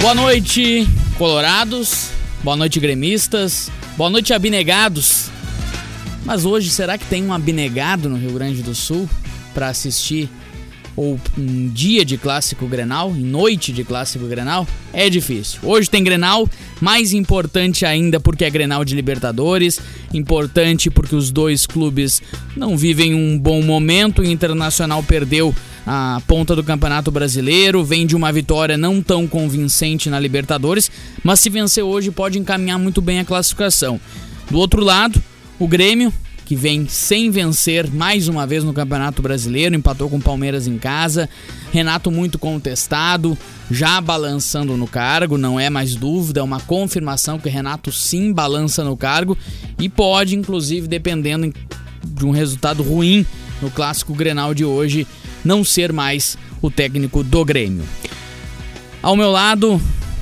Boa noite, colorados. Boa noite, gremistas. Boa noite, abnegados. Mas hoje, será que tem um abnegado no Rio Grande do Sul para assistir ou um dia de clássico Grenal, noite de clássico Grenal? É difícil. Hoje tem Grenal, mais importante ainda porque é Grenal de Libertadores, importante porque os dois clubes não vivem um bom momento, o Internacional perdeu a ponta do Campeonato Brasileiro, vem de uma vitória não tão convincente na Libertadores, mas se vencer hoje pode encaminhar muito bem a classificação. Do outro lado, o Grêmio, que vem sem vencer mais uma vez no Campeonato Brasileiro, empatou com o Palmeiras em casa. Renato muito contestado, já balançando no cargo, não é mais dúvida, é uma confirmação que Renato sim balança no cargo e pode, inclusive, dependendo de um resultado ruim no clássico Grenal de hoje, não ser mais o técnico do Grêmio. Ao meu lado,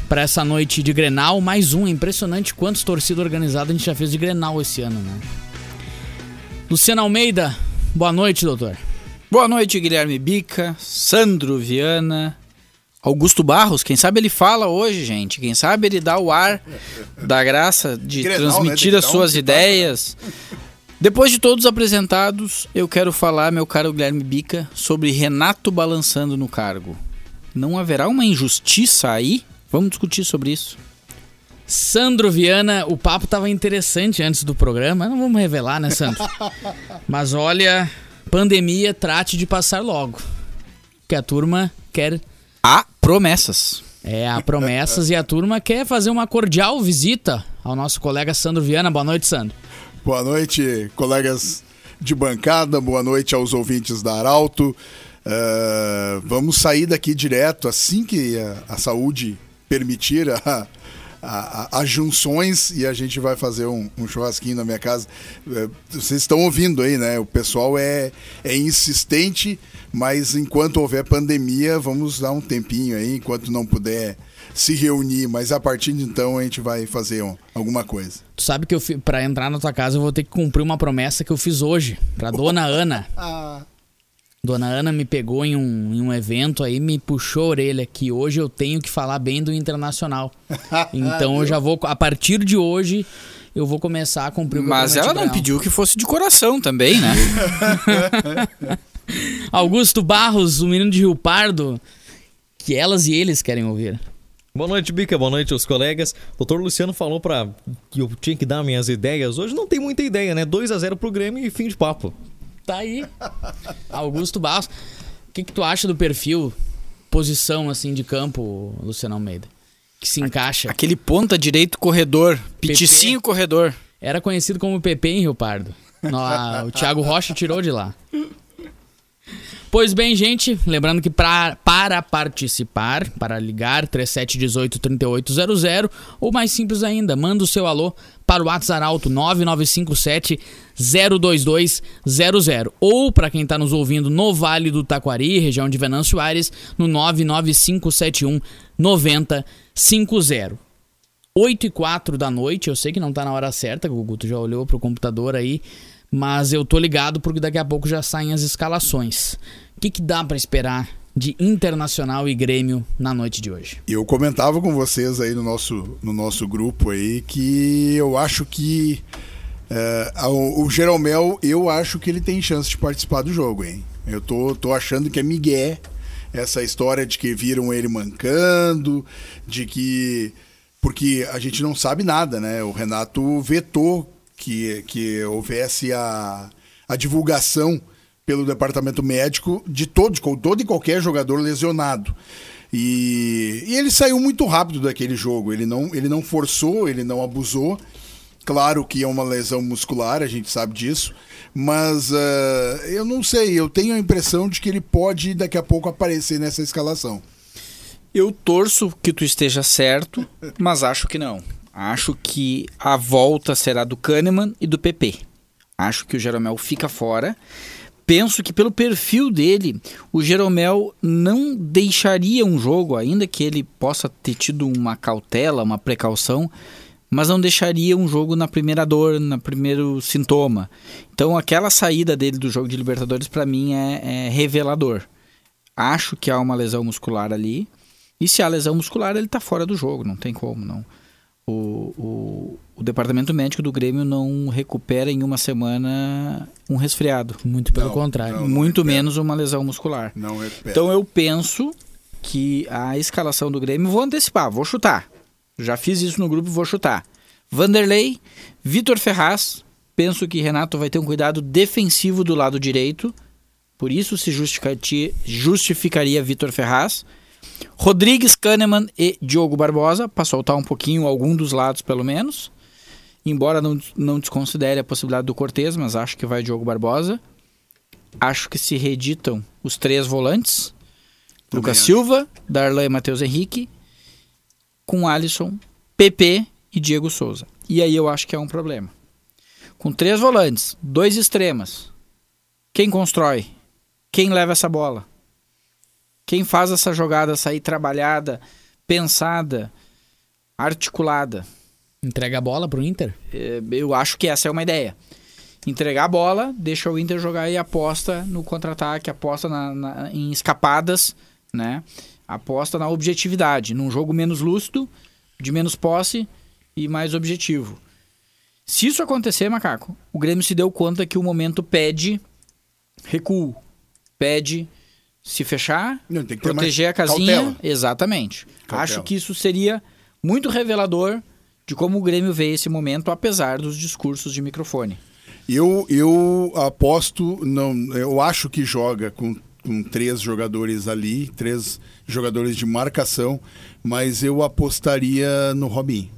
para essa noite de Grenal, mais um. É impressionante quantos torcidas organizadas a gente já fez de Grenal esse ano, né? Luciano Almeida, boa noite, doutor. Boa noite, Guilherme Bica, Sandro Viana, Augusto Barros. Quem sabe ele fala hoje, gente. Quem sabe ele dá o ar da graça de Grenal, né? transmitir né? as suas ideias. Depois de todos apresentados, eu quero falar, meu caro Guilherme Bica, sobre Renato balançando no cargo. Não haverá uma injustiça aí? Vamos discutir sobre isso. Sandro Viana, o papo estava interessante antes do programa, não vamos revelar, né, Sandro? Mas olha, pandemia trate de passar logo. Que a turma quer. Há promessas. É, há promessas e a turma quer fazer uma cordial visita ao nosso colega Sandro Viana. Boa noite, Sandro. Boa noite, colegas de bancada, boa noite aos ouvintes da Arauto. Uh, vamos sair daqui direto assim que a, a saúde permitir a, a, as junções e a gente vai fazer um, um churrasquinho na minha casa. Uh, vocês estão ouvindo aí, né? O pessoal é, é insistente, mas enquanto houver pandemia, vamos dar um tempinho aí, enquanto não puder se reunir, mas a partir de então a gente vai fazer um, alguma coisa. Tu sabe que eu para entrar na tua casa eu vou ter que cumprir uma promessa que eu fiz hoje para dona Ana. ah. Dona Ana me pegou em um, em um evento aí, me puxou a orelha que hoje eu tenho que falar bem do Internacional. Então eu já vou, a partir de hoje, eu vou começar a cumprir o Mas ela não pediu que fosse de coração também, né? Augusto Barros, o menino de Rio Pardo, que elas e eles querem ouvir. Boa noite, Bica. Boa noite aos colegas. O doutor Luciano falou para que eu tinha que dar minhas ideias. Hoje não tem muita ideia, né? 2 a 0 pro Grêmio e fim de papo. Tá aí. Augusto Barros. O que, que tu acha do perfil, posição assim de campo, Luciano Almeida? Que se encaixa. Aquele ponta direito corredor, piticinho corredor. Era conhecido como PP em Rio Pardo. No, a, o Thiago Rocha tirou de lá. Pois bem, gente, lembrando que pra, para participar, para ligar 3718-3800, ou mais simples ainda, manda o seu alô para o WhatsApp Alto 9957 02200 ou para quem está nos ouvindo no Vale do Taquari, região de Venâncio Aires, no 99571 9050. 8 e 4 da noite, eu sei que não está na hora certa, o Guto já olhou pro computador aí, mas eu tô ligado porque daqui a pouco já saem as escalações. O que, que dá para esperar de Internacional e Grêmio na noite de hoje? Eu comentava com vocês aí no nosso, no nosso grupo aí que eu acho que uh, o, o Jeromel, eu acho que ele tem chance de participar do jogo, hein? Eu tô, tô achando que é Miguel essa história de que viram ele mancando, de que porque a gente não sabe nada, né? O Renato vetou que, que houvesse a, a divulgação pelo departamento médico de todo, todo e qualquer jogador lesionado. E, e, ele saiu muito rápido daquele jogo. Ele não, ele não forçou, ele não abusou. Claro que é uma lesão muscular, a gente sabe disso. Mas uh, eu não sei, eu tenho a impressão de que ele pode daqui a pouco aparecer nessa escalação. Eu torço que tu esteja certo, mas acho que não. Acho que a volta será do Kahneman e do PP. Acho que o Jeromel fica fora. Penso que pelo perfil dele, o Jeromel não deixaria um jogo, ainda que ele possa ter tido uma cautela, uma precaução, mas não deixaria um jogo na primeira dor, no primeiro sintoma. Então, aquela saída dele do jogo de Libertadores, para mim, é, é revelador. Acho que há uma lesão muscular ali E se há lesão muscular, ele tá fora do jogo, não tem como, não. O, o, o departamento médico do Grêmio não recupera em uma semana um resfriado. Muito pelo Não, contrário. não. muito recupera. menos uma lesão muscular. Não recupera. Então eu penso que a escalação do Grêmio, vou antecipar, vou chutar. Já fiz isso no grupo, vou chutar. Vanderlei, Vitor Ferraz, penso que Renato vai ter um cuidado defensivo do lado direito, por isso se justificaria Vitor Ferraz. Rodrigues, Kahneman e Diogo Barbosa, para soltar um pouquinho algum dos lados pelo menos. Embora não, não desconsidere a possibilidade do Cortez, mas acho que vai Diogo Barbosa. Acho que se reeditam os três volantes. Também Lucas acho. Silva, Darlan e Matheus Henrique, com Alisson, PP e Diego Souza. E aí eu acho que é um problema. Com três volantes, dois extremas, quem constrói? Quem leva essa bola? Quem faz essa jogada sair trabalhada, pensada, articulada? Entrega a bola pro Inter. É, eu acho que essa é uma ideia. Entregar a bola, deixa o Inter jogar e aposta no contra-ataque, aposta na- na- em escapadas, né? Aposta na objetividade, num jogo menos lúcido, de menos posse e mais objetivo. Se isso acontecer, Macaco, o Grêmio se deu conta que o momento pede recuo, pede se fechar, Não, proteger a casinha. cautela. Exatamente. Cautela. Acho que isso seria muito revelador de como o Grêmio vê esse momento, apesar dos discursos de microfone. Eu, eu aposto, não, eu acho que joga com, com três jogadores ali, três jogadores de marcação, mas eu apostaria no Robinho.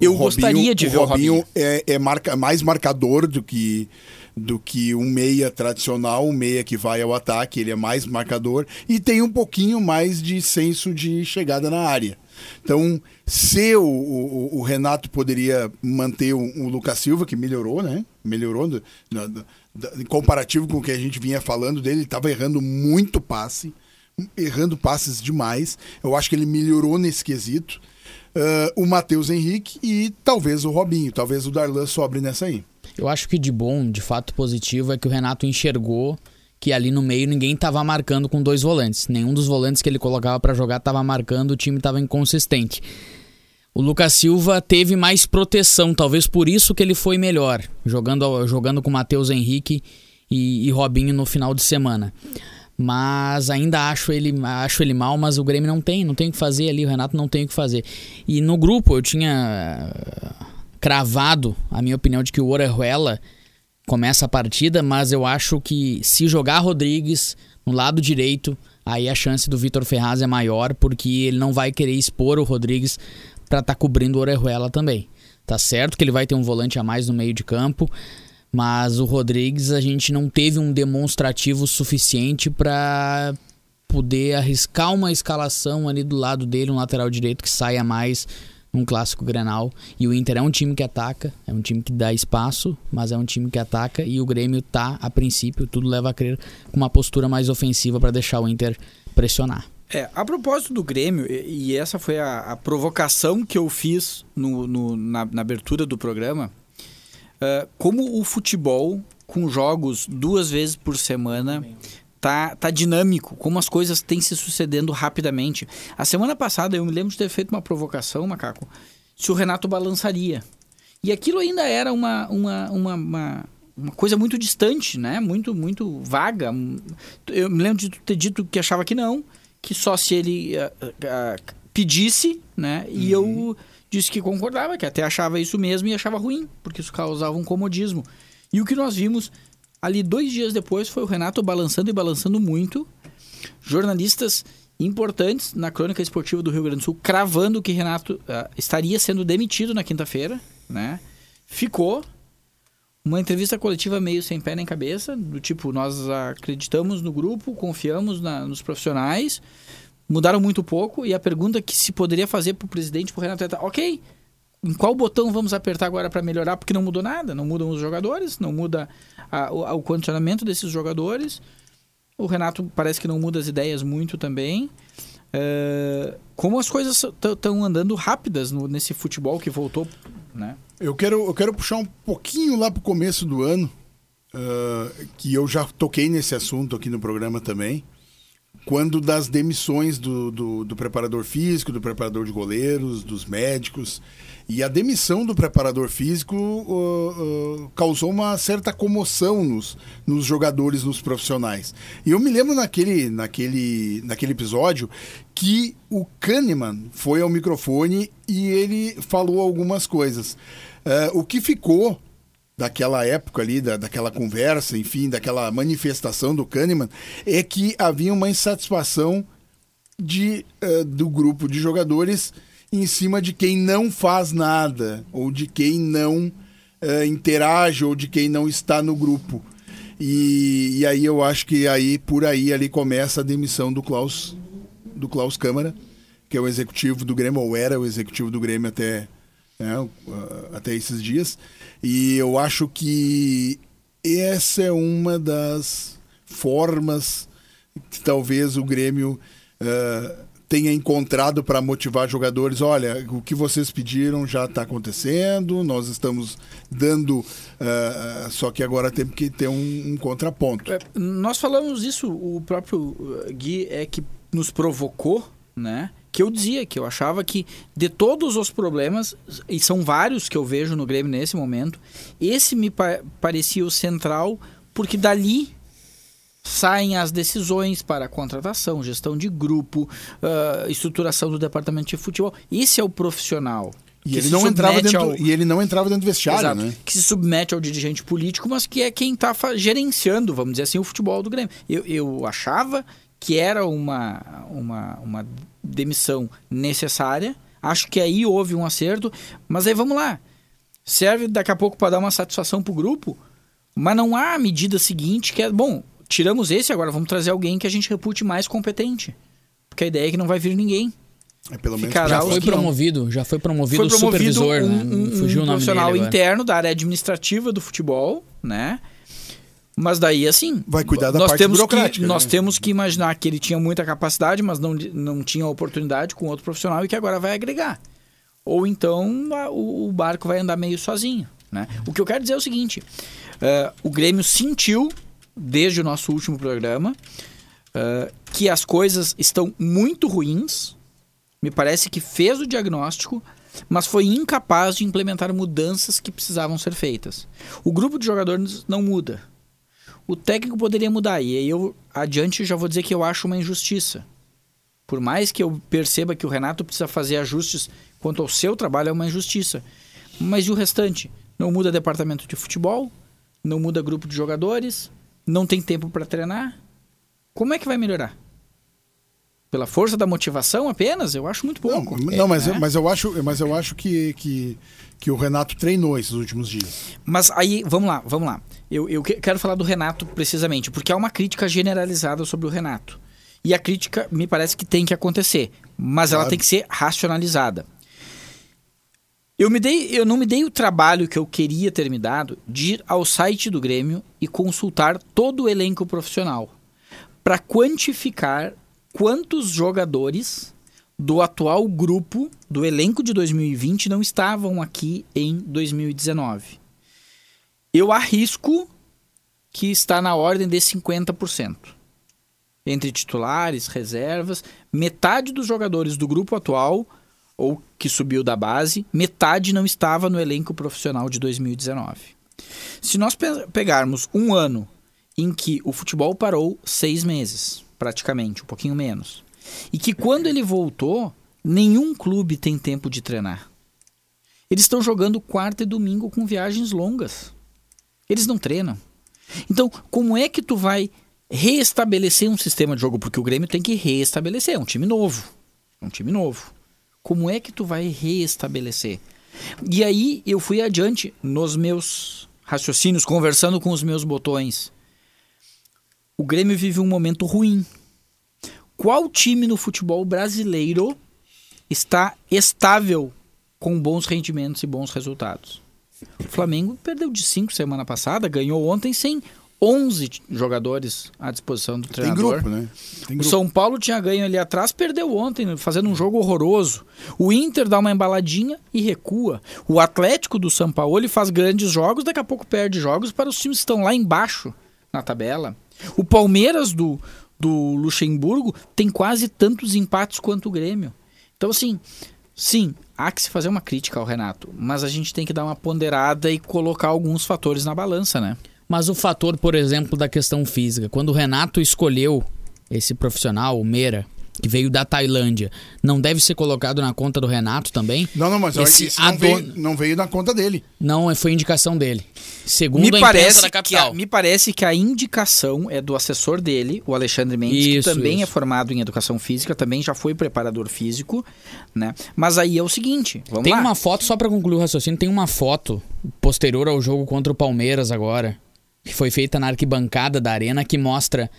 Eu O gostaria de ver o Robinho. é, é marca, mais marcador do que do que um meia tradicional, um meia que vai ao ataque, ele é mais marcador e tem um pouquinho mais de senso de chegada na área. Então, se o, o, o Renato poderia manter o, o Lucas Silva, que melhorou, né? Melhorou comparativo com o que a gente vinha falando dele, ele estava errando muito passe, errando passes demais. Eu acho que ele melhorou nesse quesito. Ah, o Matheus Henrique e talvez o Robinho, talvez o Darlan sobre nessa aí. Eu acho que de bom, de fato positivo, é que o Renato enxergou que ali no meio ninguém tava marcando com dois volantes. Nenhum dos volantes que ele colocava pra jogar tava marcando, o time tava inconsistente. O Lucas Silva teve mais proteção, talvez por isso que ele foi melhor, jogando, jogando com Matheus Henrique e, e Robinho no final de semana. Mas ainda acho ele, acho ele mal, mas o Grêmio não tem, não tem o que fazer ali, o Renato não tem o que fazer. E no grupo eu tinha cravado a minha opinião de que o Orejuela começa a partida, mas eu acho que se jogar Rodrigues no lado direito, aí a chance do Vitor Ferraz é maior, porque ele não vai querer expor o Rodrigues para estar cobrindo o Orejuela também. Tá certo que ele vai ter um volante a mais no meio de campo, mas o Rodrigues a gente não teve um demonstrativo suficiente para poder arriscar uma escalação ali do lado dele, um lateral direito que saia mais num clássico Grenal. E o Inter é um time que ataca, é um time que dá espaço, mas é um time que ataca e o Grêmio tá, a princípio, tudo leva a crer, com uma postura mais ofensiva para deixar o Inter pressionar. É, a propósito do Grêmio, e, essa foi a, a provocação que eu fiz no, no- na, na abertura do programa, ah, como o futebol, com jogos duas vezes por semana, tá, tá dinâmico, como as coisas têm se sucedendo rapidamente. A semana passada eu me lembro de ter feito uma provocação, Macaco, se o Renato balançaria. E aquilo ainda era uma, uma, uma, uma, uma coisa muito distante, né? Muito, muito vaga. Eu me lembro de ter dito que achava que não, que só se ele ah, ah, pedisse, né? E eu disse que concordava, que até achava isso mesmo e achava ruim, porque isso causava um comodismo. E o que nós vimos ali dois dias depois foi o Renato balançando e balançando muito. Jornalistas importantes na crônica esportiva do Rio Grande do Sul cravando que Renato ah, estaria sendo demitido na quinta-feira, né? Ficou uma entrevista coletiva meio sem pé nem cabeça, do tipo, nós acreditamos no grupo, confiamos na- nos profissionais, mudaram muito pouco, e a pergunta que se poderia fazer para o presidente, para o Renato, é, tá, ok, em qual botão vamos apertar agora para melhorar? Porque não mudou nada, não mudam os jogadores, não muda a- o, o condicionamento desses jogadores, o Renato parece que não muda as ideias muito também. É, como as coisas estão andando rápidas no- nesse futebol que voltou, né? Eu quero, eu quero puxar um pouquinho lá pro começo do ano, ah, que eu já toquei nesse assunto aqui no programa também, quando das demissões do, do, do, preparador físico, do preparador de goleiros, dos médicos. E a demissão do preparador físico uh, uh, causou uma certa comoção nos, nos jogadores, nos profissionais. E eu me lembro naquele, naquele, naquele episódio que o Kahneman foi ao microfone e ele falou algumas coisas. Uh, o que ficou daquela época ali, da, daquela conversa, enfim, daquela manifestação do Kahneman, é que havia uma insatisfação de, uh, do grupo de jogadores em cima de quem não faz nada, ou de quem não uh, interage, ou de quem não está no grupo. E, e, aí eu acho que aí por aí ali começa a demissão do Klaus, do Klaus Câmara, que é o executivo do Grêmio, ou era o executivo do Grêmio até, né, até esses dias. E eu acho que essa é uma das formas que talvez o Grêmio uh, tenha encontrado para motivar jogadores. Olha, o que vocês pediram já está acontecendo, nós estamos dando, uh, só que agora temos que ter um, um contraponto. É, nós falamos isso, o próprio Gui é que nos provocou, né? Que eu dizia que eu achava que de todos os problemas, e são vários que eu vejo no Grêmio nesse momento, esse me pa parecia o central, porque dali saem as decisões para contratação, gestão de grupo, uh, estruturação do departamento de futebol. Esse é o profissional. E ele, não entrava dentro, ao... e ele não entrava dentro do vestiário, Exato, né? Que se submete ao dirigente político, mas que é quem está gerenciando, vamos dizer assim, o futebol do Grêmio. Eu, eu achava que era uma, uma, uma demissão necessária. Acho que aí houve um acerto, mas aí vamos lá. Serve daqui a pouco para dar uma satisfação para o grupo, mas não há a medida seguinte que é, bom, tiramos esse, agora vamos trazer alguém que a gente repute mais competente. Porque a ideia é que não vai vir ninguém. É, pelo menos já foi promovido, já foi promovido, foi promovido supervisor, um, né? um, Fugiu um profissional interno da área administrativa do futebol, né? Mas daí, assim. Vai cuidar da nós parte temos burocrática. Que, né? Nós temos que imaginar que ele tinha muita capacidade, mas não, não tinha oportunidade com outro profissional e que agora vai agregar. Ou então a, o, o, barco vai andar meio sozinho. Né? O que eu quero dizer é o seguinte: uh, o Grêmio sentiu, desde o nosso último programa, uh, que as coisas estão muito ruins. Me parece que fez o diagnóstico, mas foi incapaz de implementar mudanças que precisavam ser feitas. O grupo de jogadores não muda o técnico poderia mudar. E aí eu adiante já vou dizer que eu acho uma injustiça. Por mais que eu perceba que o Renato precisa fazer ajustes quanto ao seu trabalho, é uma injustiça. Mas e o restante? Não muda departamento de futebol, não muda grupo de jogadores, não tem tempo para treinar. Como é que vai melhorar? Pela força da motivação apenas? Eu acho muito pouco. Não, não mas, é, eu, mas eu acho, mas eu acho que, que, que o Renato treinou esses últimos dias. Mas aí, vamos lá, vamos lá. Eu, eu quero falar do Renato precisamente, porque há uma crítica generalizada sobre o Renato. E a crítica me parece que tem que acontecer, mas claro. ela tem que ser racionalizada. Eu, me dei, eu não me dei o trabalho que eu queria ter me dado de ir ao site do Grêmio e consultar todo o elenco profissional para quantificar quantos jogadores do atual grupo do elenco de 2020 não estavam aqui em 2019. Eu arrisco que está na ordem de 50%. Entre titulares, reservas, metade dos jogadores do grupo atual ou que subiu da base, metade não estava no elenco profissional de 2019. Se nós pegarmos um ano em que o futebol parou seis meses, praticamente, um pouquinho menos, e que quando ele voltou, nenhum clube tem tempo de treinar. Eles estão jogando quarta e domingo com viagens longas. Eles não treinam. Então, como é que tu vai reestabelecer um sistema de jogo? Porque o Grêmio tem que reestabelecer, é um time novo. É um time novo. Como é que tu vai reestabelecer? E aí eu fui adiante nos meus raciocínios, conversando com os meus botões. O Grêmio vive um momento ruim. Qual time no futebol brasileiro está estável com bons rendimentos e bons resultados? O Flamengo perdeu de 5 semana passada, ganhou ontem sem 11 jogadores à disposição do treinador. Tem grupo, né? Tem grupo. O São Paulo tinha ganho ali atrás, perdeu ontem, fazendo um jogo horroroso. O Inter dá uma embaladinha e recua. O Atlético do São Paulo ele faz grandes jogos, daqui a pouco perde jogos para os times que estão lá embaixo na tabela. O Palmeiras do, do Luxemburgo tem quase tantos empates quanto o Grêmio. Então, assim, sim, há que se fazer uma crítica ao Renato, mas a gente tem que dar uma ponderada e colocar alguns fatores na balança, né? Mas o fator, por exemplo, da questão física, quando o Renato escolheu esse profissional, o Meira, que veio da Tailândia, não deve ser colocado na conta do Renato também? Não, não, mas Esse isso não, adon- veio, não veio na conta dele. Não, foi indicação dele. Segundo Me a imprensa parece, da que capital. a, me parece que a indicação é do assessor dele, o Alexandre Mendes, Isso, que também é isso. formado em educação física, também já foi preparador físico, né? Mas aí é o seguinte, vamos Tem lá. uma foto, só pra concluir o raciocínio, tem uma foto posterior ao jogo contra o Palmeiras agora, que foi feita na arquibancada da arena, que mostra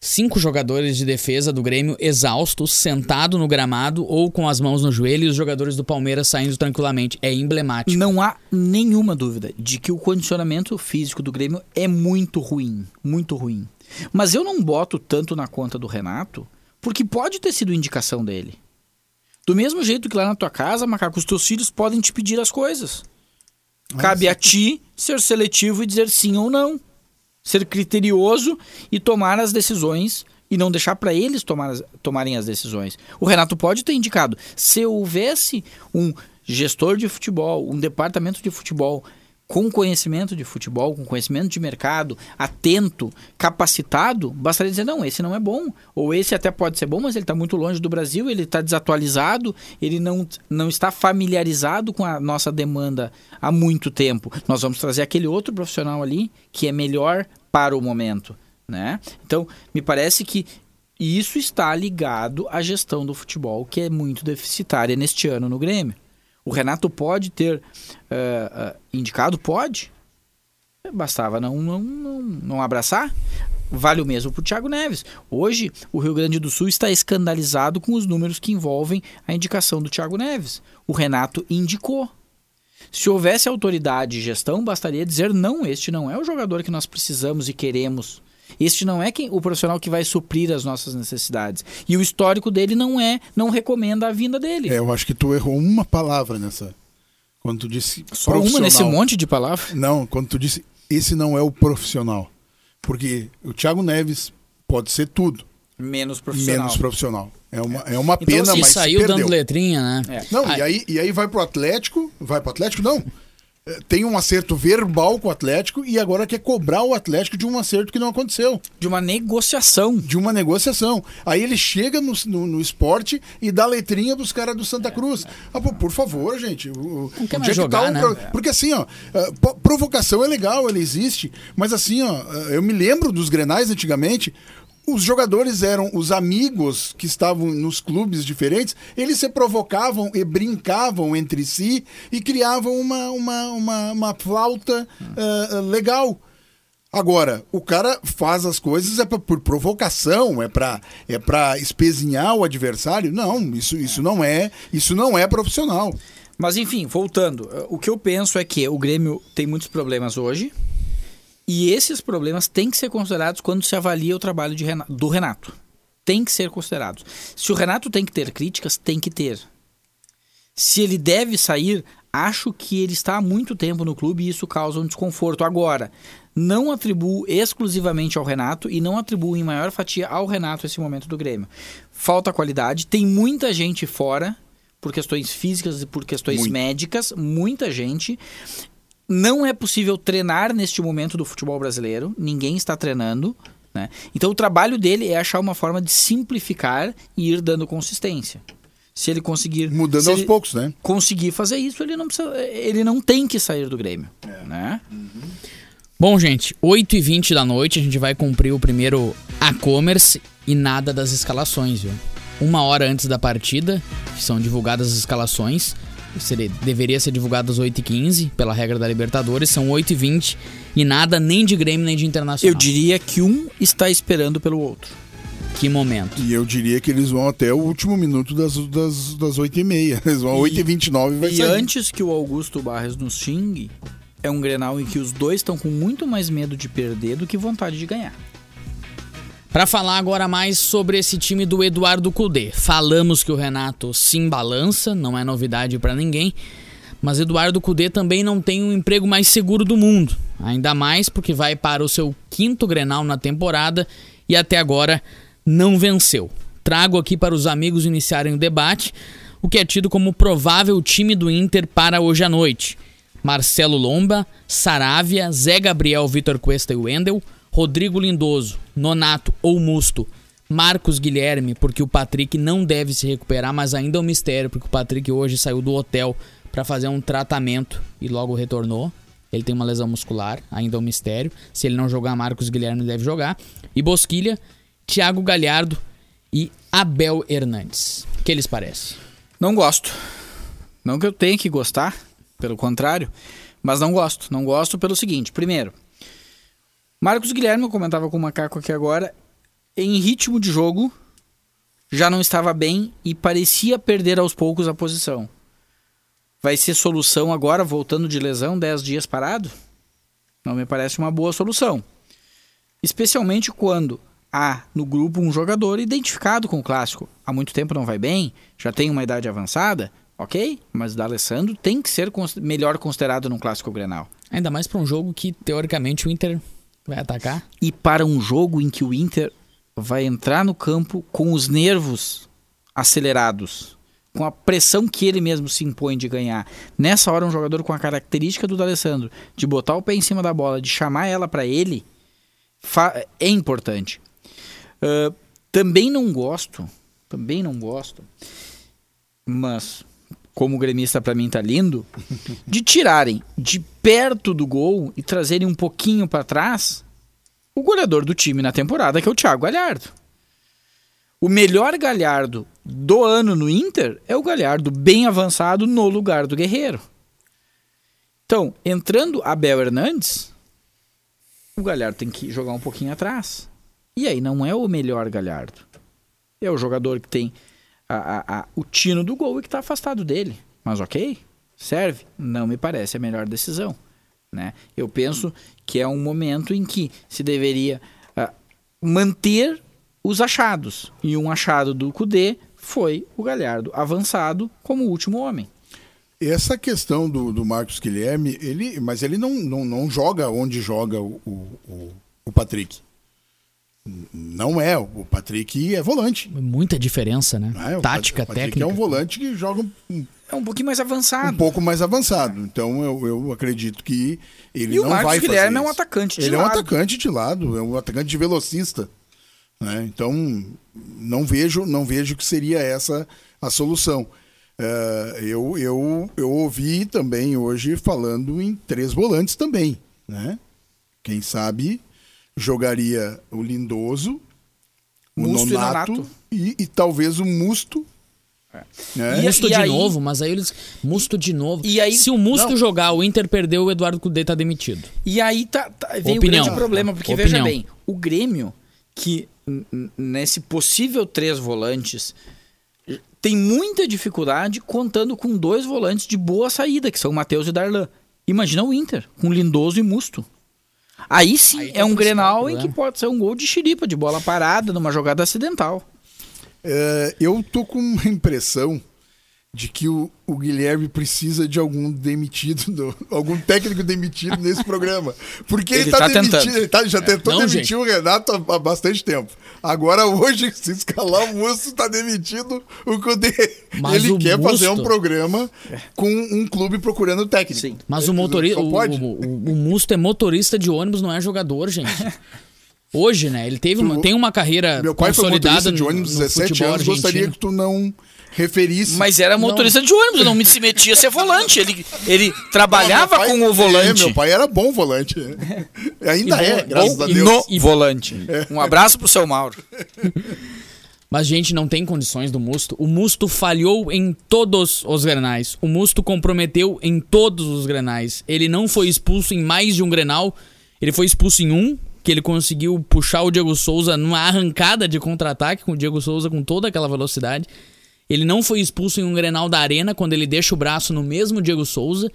cinco jogadores de defesa do Grêmio exaustos, sentado no gramado ou com as mãos no joelho e os jogadores do Palmeiras saindo tranquilamente. É emblemático. Não há nenhuma dúvida de que o condicionamento físico do Grêmio é muito ruim, muito ruim. Mas eu não boto tanto na conta do Renato, porque pode ter sido indicação dele. Do mesmo jeito que lá na tua casa, macaco, os teus filhos podem te pedir as coisas. Cabe a ti ser seletivo e dizer sim ou não. Ser criterioso e tomar as decisões e não deixar para eles tomar tomarem as decisões. O Renato pode ter indicado. Se houvesse um gestor de futebol, um departamento de futebol com conhecimento de futebol, com conhecimento de mercado, atento, capacitado, bastaria dizer, não, esse não é bom. Ou esse até pode ser bom, mas ele está muito longe do Brasil, ele está desatualizado, ele não, não está familiarizado com a nossa demanda há muito tempo. Nós vamos trazer aquele outro profissional ali que é melhor para o momento. Né? Então, me parece que isso está ligado à gestão do futebol, que é muito deficitária neste ano no Grêmio. O Renato pode ter eh, eh, indicado? Pode. Bastava não, não, não, não abraçar. Vale o mesmo para o Thiago Neves. Hoje, o Rio Grande do Sul está escandalizado com os números que envolvem a indicação do Thiago Neves. O Renato indicou. Se houvesse autoridade e gestão, bastaria dizer: não, este não é o jogador que nós precisamos e queremos. Este não é quem, o profissional que vai suprir as nossas necessidades. E o histórico dele não é, não recomenda a vinda dele. É, eu acho que tu errou uma palavra nessa. Quando tu disse Só uma nesse monte de palavras. Não, quando tu disse esse não é o profissional. Porque o Thiago Neves pode ser tudo, Menos profissional. menos profissional. É uma, é uma Então, pena, assim, E mas saiu perdeu. dando letrinha, né? É. Não, Ah, e, aí, e aí vai pro Atlético. Vai pro Atlético? Não. É, Tem um acerto verbal com o Atlético e agora quer cobrar o Atlético de um acerto que não aconteceu. De uma negociação. De uma negociação. Aí ele chega no, no, no esporte e dá letrinha pros caras do Santa Cruz. Ah, pô, por favor, gente. o- Não quer mais é que jogar, tá o né? pro- Porque assim, ó, provocação é legal, ela existe. Mas assim, ó, eu me lembro dos grenais antigamente. Os jogadores eram os amigos que estavam nos clubes diferentes, eles se provocavam e brincavam entre si e criavam uma, uma, uma, uma flauta eh, legal. Agora, o cara faz as coisas é pra, por provocação, é pra é para espezinhar o adversário. Não, isso, isso não é, isso não é profissional. Mas enfim, voltando, o que eu penso é que o Grêmio tem muitos problemas hoje e esses problemas têm que ser considerados quando se avalia o trabalho Renato- do Renato. Tem que ser considerados. Se o Renato tem que ter críticas, tem que ter. Se ele deve sair, acho que ele está há muito tempo no clube e isso causa um desconforto. Agora, não atribuo exclusivamente ao Renato e não atribuo em maior fatia ao Renato esse momento do Grêmio. Falta qualidade, tem muita gente fora por questões físicas e por questões Muito. médicas, muita gente. Não é possível treinar neste momento do futebol brasileiro, ninguém está treinando. Né? Então o trabalho dele é achar uma forma de simplificar e ir dando consistência. Se ele conseguir. Mudando se aos ele poucos, né? conseguir fazer isso, ele não, precisa, ele não tem que sair do Grêmio. Né? Bom, gente, 8h20 da noite a gente vai cumprir o primeiro A-Commerce e nada das escalações, viu? Uma hora antes da partida, que são divulgadas as escalações. Seria, deveria ser divulgado às 8h15, pela regra da Libertadores, são 8h20 e nada nem de Grêmio nem de Internacional. Eu diria que um está esperando pelo outro. Que momento. E eu diria que eles vão até o último minuto das, das, das 8h30. Eles vão às E- 8h29 e vai E sair. antes que o Augusto Barres nos xingue, é um Grenal em que os dois estão com muito mais medo de perder do que vontade de ganhar. Para falar agora mais sobre esse time do Eduardo Cudê. Falamos que o Renato se embalança, não é novidade para ninguém, mas Eduardo Cudê também não tem o emprego mais seguro do mundo. Ainda mais porque vai para o seu quinto Grenal na temporada e até agora não venceu. Trago aqui para os amigos iniciarem o debate o que é tido como provável time do Inter para hoje à noite. Marcelo Lomba, Saravia, Zé Gabriel, Vitor Cuesta e Wendel, Rodrigo Lindoso, Nonato ou Musto, Marcos Guilherme, porque o Patrick não deve se recuperar, mas ainda é um mistério, porque o Patrick hoje saiu do hotel para fazer um tratamento e logo retornou. Ele tem uma lesão muscular, ainda é um mistério. Se ele não jogar, Marcos Guilherme deve jogar. E Bosquilha, Thiago Galhardo e Abel Hernandes. O que eles parecem? Não gosto. Não que eu tenha que gostar, pelo contrário, mas não gosto. Não gosto pelo seguinte: primeiro, Marcos Guilherme, eu comentava com o Macaco aqui agora, em ritmo de jogo, já não estava bem e parecia perder aos poucos a posição. Vai ser solução agora, voltando de lesão, 10 dias parado? Não me parece uma boa solução. Especialmente quando há no grupo um jogador identificado com o clássico. Há muito tempo não vai bem, já tem uma idade avançada, ok? Mas o D'Alessandro tem que ser melhor considerado num clássico Grenal. Ainda mais para um jogo que, teoricamente, o Inter vai atacar. E para um jogo em que o Inter vai entrar no campo com os nervos acelerados, com a pressão que ele mesmo se impõe de ganhar. Nessa hora, um jogador com a característica do D'Alessandro, de botar o pé em cima da bola, de chamar ela para ele, é importante. Uh, também não gosto, também não gosto, mas como o gremista para mim tá lindo, de tirarem de perto do gol e trazerem um pouquinho para trás o goleador do time na temporada, que é o Thiago Galhardo. O melhor Galhardo do ano no Inter é o Galhardo bem avançado no lugar do Guerreiro. Então, entrando Abel Hernandes, o Galhardo tem que jogar um pouquinho atrás. E aí não é o melhor Galhardo. É o jogador que tem a, a, o tino do gol e que está afastado dele. Mas ok, serve. Não me parece a melhor decisão. Né? Eu penso que é um momento em que se deveria uh, manter os achados. E um achado do Cudê foi o Galhardo avançado como último homem. Essa questão do, do Marcos Guilherme, ele, mas ele não, não, não joga onde joga o, o, o Patrick. Não é. O Patrick é volante. Muita diferença, né? É, Tática, o técnica. é um volante que joga um, é um pouquinho mais avançado. Um pouco mais avançado. Então eu, eu acredito que ele e não vai fazer. o Marcos Guilherme é um atacante de ele lado. é um atacante de lado, é um atacante de velocista. Né? Então não vejo, não vejo que seria essa a solução. Uh, eu, eu, eu ouvi também hoje falando em três volantes também. Né? Quem sabe jogaria o Lindoso, o Musto Nonato, e, Nonato. E, e talvez o Musto. É. Né? Musto e, e de aí... novo, mas aí eles. Musto de novo. E aí... Se o Musto não. jogar, o Inter perdeu, o Eduardo Cudê tá demitido. E aí tá, tá vem Opinião. o grande problema, porque Opinião. veja bem, o Grêmio, que nesse possível três volantes, tem muita dificuldade contando com dois volantes de boa saída, que são o Matheus e Darlan. Imagina o Inter, com Lindoso e Musto. Aí sim Aí é um Grenal né? em que pode ser um gol de xiripa, de bola parada, numa jogada acidental. É, eu tô com uma impressão de que o, o, Guilherme precisa de algum demitido, do, algum técnico demitido nesse programa. Porque ele, ele tá, tá demitido, ele tá, já é. tentou Não, demitir gente. o Renato há, há, bastante tempo. Agora, hoje, se escalar o Musto, tá demitido o Cudê. Ele o quer Musto... fazer um programa com um clube procurando técnico. Sim. Mas o motorista. O, o, o, Musto é motorista de ônibus, não é jogador, gente. Hoje, né? Ele teve uma, tem uma carreira Meu pai consolidada foi motorista de ônibus, no, no 17 anos, argentino. gostaria que tu não referisse. Mas era motorista não. de ônibus, não me se metia a ser volante. Ele, ele trabalhava pai, com o volante. É, meu pai era bom volante. Ainda é, graças bom, a Deus. No e volante. É. Um abraço pro seu Mauro. Mas, gente, não tem condições do Musto. O Musto falhou em todos os grenais. O Musto comprometeu em todos os grenais. Ele não foi expulso em mais de um grenal. Ele foi expulso em um, que ele conseguiu puxar o Diego Souza numa arrancada de contra-ataque com o Diego Souza com toda aquela velocidade. Ele não foi expulso em um Grenal da Arena quando ele deixa o braço no mesmo Diego Souza.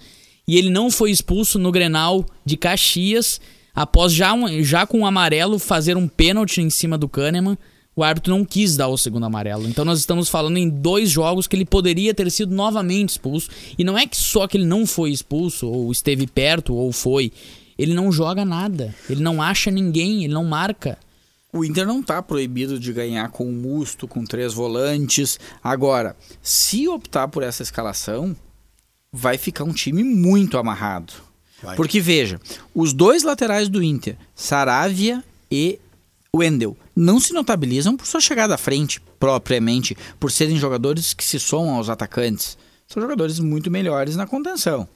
E ele não foi expulso no Grenal de Caxias após já, um, já com o amarelo fazer um pênalti em cima do Kahneman. O árbitro não quis dar o segundo amarelo. Então nós estamos falando em dois jogos que ele poderia ter sido novamente expulso. E não é que só que ele não foi expulso, ou esteve perto, ou foi. Ele não joga nada. Ele não acha ninguém, ele não marca. O Inter não está proibido de ganhar com o Musto, com três volantes. Agora, se optar por essa escalação, vai ficar um time muito amarrado. Vai. Porque veja, os dois laterais do Inter, Saravia e Wendel, não se notabilizam por sua chegada à frente, propriamente, por serem jogadores que se somam aos atacantes. São jogadores muito melhores na contenção.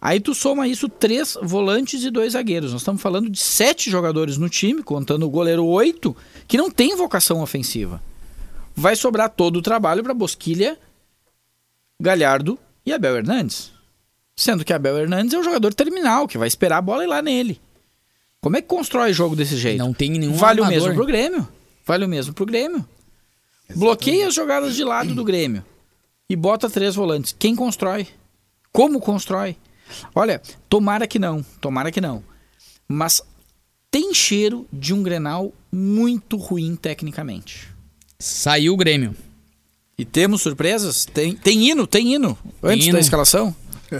Aí tu soma isso três volantes e dois zagueiros. Nós estamos falando de sete jogadores no time, contando o goleiro oito, que não tem vocação ofensiva. Vai sobrar todo o trabalho para Bosquilha, Galhardo e Abel Hernandes. Sendo que Abel Hernandes é o jogador terminal, que vai esperar a bola ir lá nele. Como é que constrói jogo desse jeito? Não tem nenhum Vale o armador. mesmo pro Grêmio. Vale o mesmo pro Grêmio. Bloqueia as jogadas de lado do Grêmio e bota três volantes. Quem constrói? Como constrói? Olha, tomara que não, tomara que não. Mas tem cheiro de um Grenal muito ruim tecnicamente. Saiu o Grêmio. E temos surpresas? Tem, tem hino, tem hino. Antes hino. da escalação.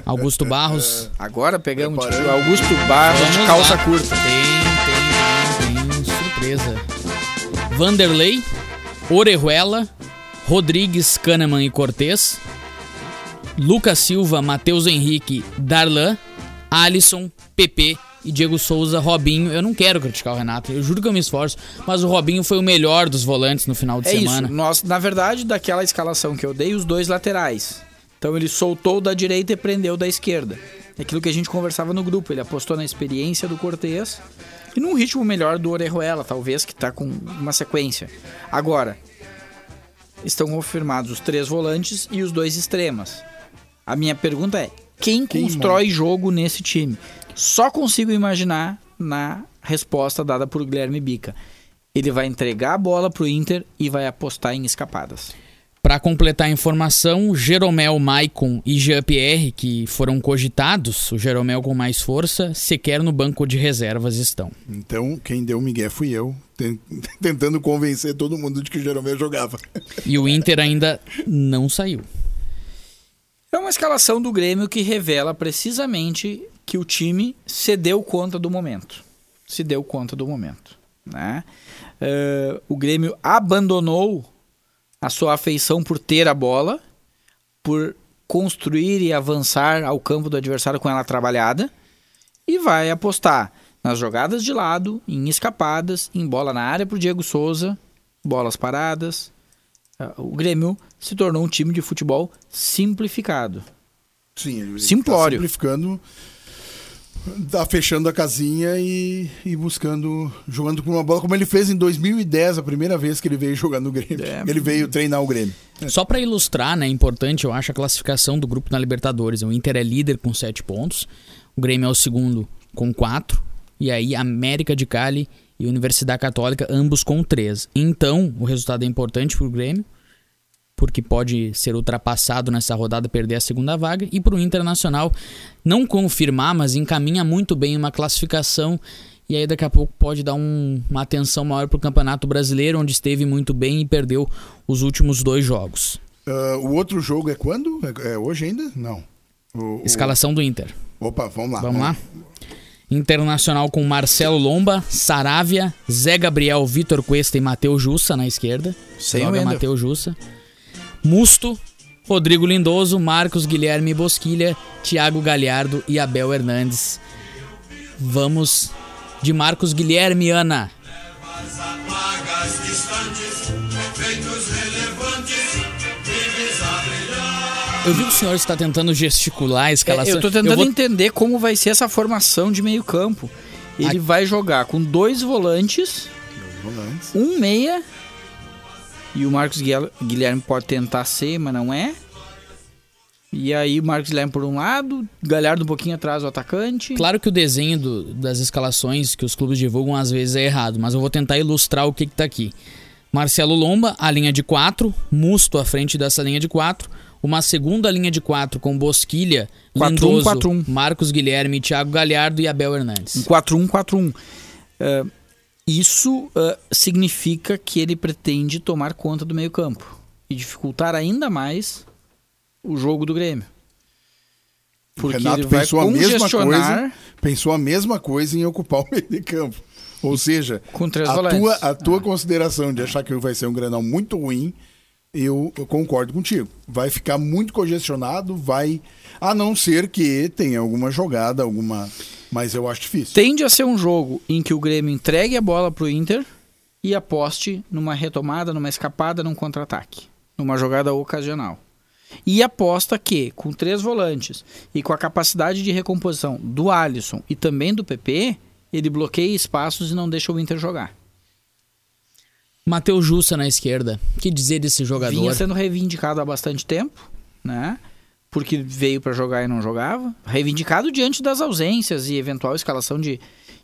Augusto Barros. Agora pegamos tipo, Augusto Barros de Vamos calça lá. curta. Tem, tem, tem, tem surpresa. Vanderlei, Orejuela, Rodrigues, Kahneman e Cortez, Lucas Silva, Matheus Henrique, Darlan, Alisson, PP e Diego Souza, Robinho. Eu não quero criticar o Renato, eu juro que eu me esforço, mas o Robinho foi o melhor dos volantes no final de É semana. isso. Nós, na verdade, daquela escalação que eu dei, os dois laterais. Então ele soltou da direita e prendeu da esquerda. É aquilo que a gente conversava no grupo. Ele apostou na experiência do Cortez e num ritmo melhor do Orejuela, talvez, que tá com uma sequência. Agora, estão confirmados os três volantes e os dois extremas. A minha pergunta é: quem, Quem constrói jogo nesse time? Só consigo imaginar na resposta dada por Guilherme Bica. Ele vai entregar a bola pro Inter e vai apostar em escapadas. Para completar a informação, Jeromel, Maicon e Jean-Pierre, que foram cogitados, o Jeromel com mais força, sequer no banco de reservas estão. Então, quem deu o Miguel fui eu, ten- tentando convencer todo mundo de que o Jeromel jogava. E o Inter ainda não saiu. É uma escalação do Grêmio que revela precisamente que o time se deu conta do momento. Se deu conta do momento. Né? Eh, o Grêmio abandonou a sua afeição por ter a bola, por construir e avançar ao campo do adversário com ela trabalhada, e vai apostar nas jogadas de lado, em escapadas, em bola na área para o Diego Souza, bolas paradas. Ah, O Grêmio se tornou um time de futebol simplificado. Sim, ele Simplório. Tá simplificando, tá fechando a casinha e, e buscando, jogando com uma bola, como ele fez em 2010, a primeira vez que ele veio jogar no Grêmio. É. Ele veio treinar o Grêmio. Só para ilustrar, né, é importante, eu acho, a classificação do grupo na Libertadores. O Inter é líder com 7 pontos, o Grêmio é o segundo com 4, e aí América de Cali e Universidade Católica, ambos com 3. Então, o resultado é importante pro Grêmio, porque pode ser ultrapassado nessa rodada, perder a segunda vaga, e pro Internacional não confirmar, mas encaminha muito bem uma classificação, e aí daqui a pouco pode dar um- uma atenção maior pro Campeonato Brasileiro, onde esteve muito bem e perdeu os últimos dois jogos. Ah, o outro jogo é quando? É, é hoje ainda? Não. O- o- Escalação do Inter. Opa, vamos lá. Vamos lá? Internacional com Marcelo Lomba, Saravia, Zé Gabriel, Vitor Cuesta e Matheus Jussa na esquerda. Sem Joga. Matheus Jussa. Musto, Rodrigo Lindoso, Marcos Guilherme Bosquilha, Thiago Galhardo e Abel Hernandes. Vamos de Marcos Guilherme, Ana. Eu vi que o senhor está tentando gesticular a É, escalação. eu tô tentando vou- entender como vai ser essa formação de meio campo. Ele Aqui- vai jogar com dois volantes, Volantes. um meia, e o Marcos Guil- Guilherme pode tentar ser, mas não é. E aí o Marcos Guilherme por um lado, Galhardo um pouquinho atrás do atacante. Claro que o desenho do- das escalações que os clubes divulgam às vezes é errado, mas eu vou tentar ilustrar o que, que tá aqui. Marcelo Lomba, a linha de 4, Musto à frente dessa linha de 4, uma segunda linha de 4 com Bosquilha, 4-1, Lindoso, 4-1. Marcos Guilherme, Thiago Galhardo e Abel Hernandes. Um 4-1-4-1. É, isso é, significa que ele pretende tomar conta do meio campo e dificultar ainda mais o jogo do Grêmio. O Porque Renato ele vai pensou a mesma coisa. Pensou a mesma coisa em ocupar o meio de campo. Ou seja, Com três a volantes. tua, a tua consideração de achar que vai ser um Grenal muito ruim, eu, concordo contigo. Vai ficar muito congestionado, vai. A não ser que tenha alguma jogada, alguma. Mas eu acho difícil. Tende a ser um jogo em que o Grêmio entregue a bola pro Inter e aposte numa retomada, numa escapada, num contra-ataque. Numa jogada ocasional. E aposta que, com três volantes e com a capacidade de recomposição do Alisson e também do PP, ele bloqueia espaços e não deixa o Inter jogar. Matheus Jussa na esquerda. O que dizer desse jogador? Vinha sendo reivindicado há bastante tempo, né? Porque veio pra jogar e não jogava. Reivindicado diante das ausências e eventual escalação de,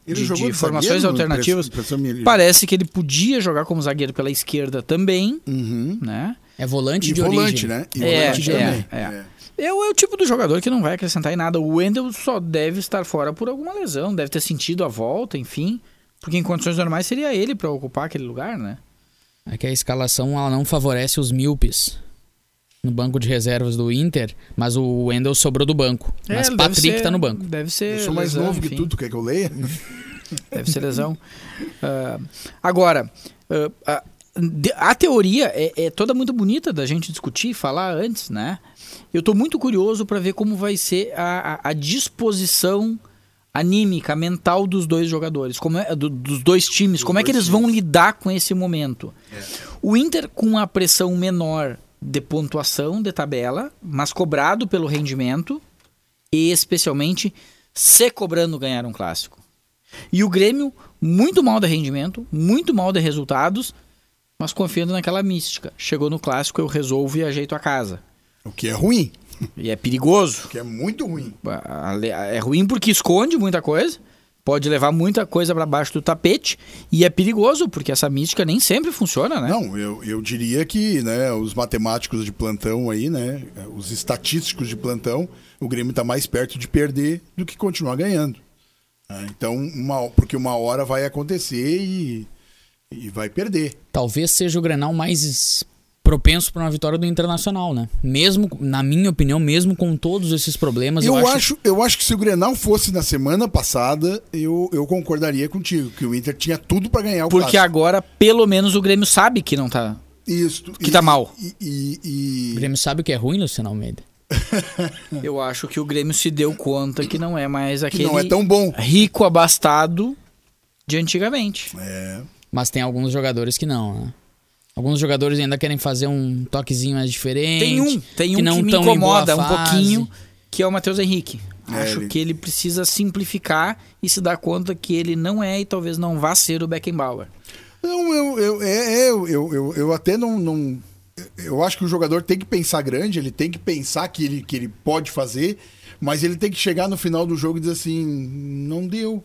Ele de, jogou de de formações zagueiro, alternativas. impressão- impressão. Parece que ele podia jogar como zagueiro pela esquerda também, Uhum. né? É volante E de volante, origem. né? E É, volante é, também. é. É o, é o tipo do jogador que não vai acrescentar em nada. O Wendel só deve estar fora por alguma lesão, deve ter sentido a volta, enfim. Porque em condições normais seria ele pra ocupar aquele lugar, né? É que a escalação ela não favorece os míopes no banco de reservas do Inter, mas o Wendel sobrou do banco. mas É, deve Patrick ser- tá no banco. Deve ser. Eu sou mais lesão, novo que enfim. tu, tu quer que eu leia? Deve ser lesão. Ah, agora, a, de- a teoria é, é toda muito bonita da gente discutir e falar antes, né? Eu tô muito curioso para ver como vai ser a, a- a disposição anímica, mental dos dois jogadores, como é, do- dos dois times, como é que dois eles vão lidar com esse momento. O Inter com a pressão menor de pontuação de tabela, mas cobrado pelo rendimento e especialmente se cobrando ganhar um clássico. E o Grêmio, muito mal de rendimento, muito mal de resultados, mas confiando naquela mística. Chegou no clássico, eu resolvo e ajeito a casa. O que é ruim. E é perigoso. Que é muito ruim. É ruim porque esconde muita coisa, pode levar muita coisa para baixo do tapete, e é perigoso porque essa mística nem sempre funciona, né? Não, eu, eu diria que né, os matemáticos de plantão aí, né? Os estatísticos de plantão, o Grêmio está mais perto de perder do que continuar ganhando. né? Então, uma, porque uma hora vai acontecer e, e vai perder. Talvez seja o Grenal mais propenso para uma vitória do Internacional, né? Mesmo, na minha opinião, mesmo com todos esses problemas, eu, eu, acho, eu acho que se o Grenal fosse na semana passada, eu, eu concordaria contigo, que o Inter tinha tudo para ganhar o Porque clássico. agora, pelo menos, o Grêmio sabe que não tá. Isso, que tá mal. E, e- e- o Grêmio sabe o que é ruim, Luciano Almeida. Eu acho que o Grêmio se deu conta que não é mais que aquele não é tão bom. rico abastado de antigamente. É. Mas tem alguns jogadores que não, né? Alguns jogadores ainda querem fazer um toquezinho mais diferente. Tem um, tem um que, não me tão em boa incomoda um pouquinho, que é o Matheus Henrique. É, Acho ele- que ele precisa simplificar e se dar conta que ele não é e talvez não vá ser o Beckenbauer. Não, eu, eu, é, é, eu, eu, eu, eu até não, não. Eu acho que o jogador tem que pensar grande, ele tem que pensar que ele, que ele pode fazer, mas ele tem que chegar no final do jogo e dizer assim: não deu.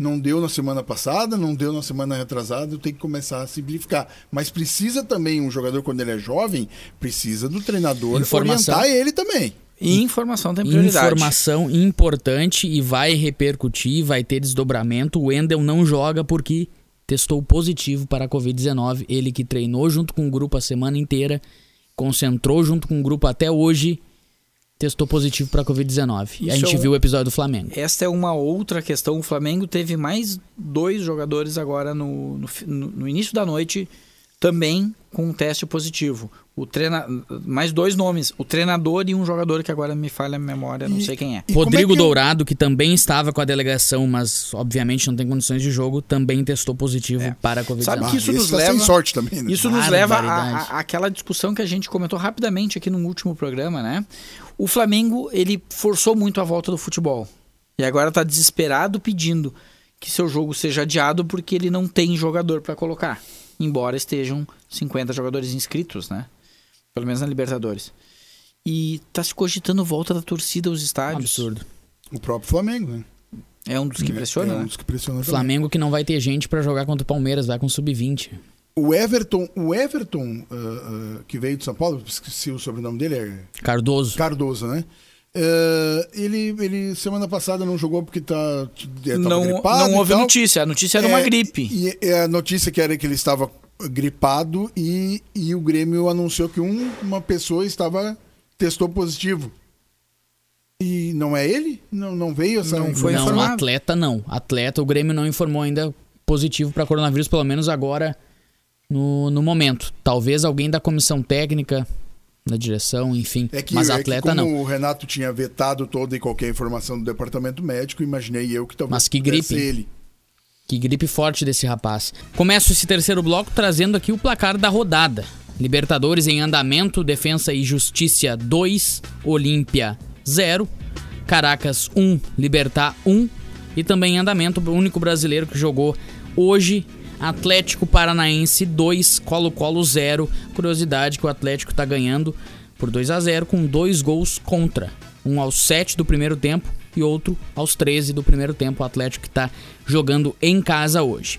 Não deu na semana passada, não deu na semana retrasada, eu tenho que começar a simplificar. Mas precisa também, um jogador, quando ele é jovem, precisa do treinador Informação. orientar ele também. E informação tem prioridade. Informação importante e vai repercutir, vai ter desdobramento. O Wendel não joga porque testou positivo para a Covid-19. Ele que treinou junto com o grupo a semana inteira, concentrou junto com o grupo até hoje, testou positivo para a Covid-19. E a Isso gente é um- viu o episódio do Flamengo. Esta é uma outra questão. O Flamengo teve mais dois jogadores agora no, no- no início da noite também com um teste positivo. O treina... Mais dois nomes, o treinador e um jogador que agora me falha a memória, não E- sei quem é. Como Rodrigo é que eu- Dourado, que também estava com a delegação, mas obviamente não tem condições de jogo, também testou positivo É. para a Covid-19. Sabe Ah, que isso esse nos tá leva- sem sorte também, né? Isso nos leva àquela discussão que a gente comentou rapidamente aqui no último programa, né? O Flamengo, ele forçou muito a volta do futebol. E agora tá desesperado pedindo que seu jogo seja adiado porque ele não tem jogador para colocar. Embora estejam 50 jogadores inscritos, né? Pelo menos na Libertadores. E tá se cogitando volta da torcida aos Um estádios. absurdo. O próprio Flamengo, né? É um dos que pressiona, é um né? dos que pressiona também. Flamengo que não vai ter gente para jogar contra o Palmeiras, vai com sub-20. O Everton, o Everton ah, ah, que veio de São Paulo, esqueci o sobrenome dele, é Cardoso. Cardoso, né? Ah, ele, ele semana passada não jogou porque tá, tava Não, gripado não e houve tal. notícia. A notícia era uma É, gripe. E, e a notícia que era que ele estava gripado e, e o Grêmio anunciou que um- uma pessoa estava testou positivo. E não é ele? Não, não veio essa Não foi não, informado. atleta não. Atleta, o Grêmio não informou ainda positivo para coronavírus, pelo menos agora no, no momento. Talvez alguém da comissão técnica, da direção, enfim. É que, mas é que atleta como não. o Renato tinha vetado toda e qualquer informação do departamento médico, imaginei eu que talvez Mas que gripe. ele. Que gripe forte desse rapaz. Começo esse terceiro bloco trazendo aqui o placar da rodada. Libertadores em andamento, Defensa e Justiça 2, Olímpia 0, Caracas 1, Libertar 1 e também em andamento o único brasileiro que jogou hoje, Atlético Paranaense 2, Colo-Colo 0. Curiosidade que o Atlético está ganhando por 2 a 0 com dois gols contra. Um aos 7 do primeiro tempo e outro aos 13 do primeiro tempo. O Atlético está jogando em casa hoje.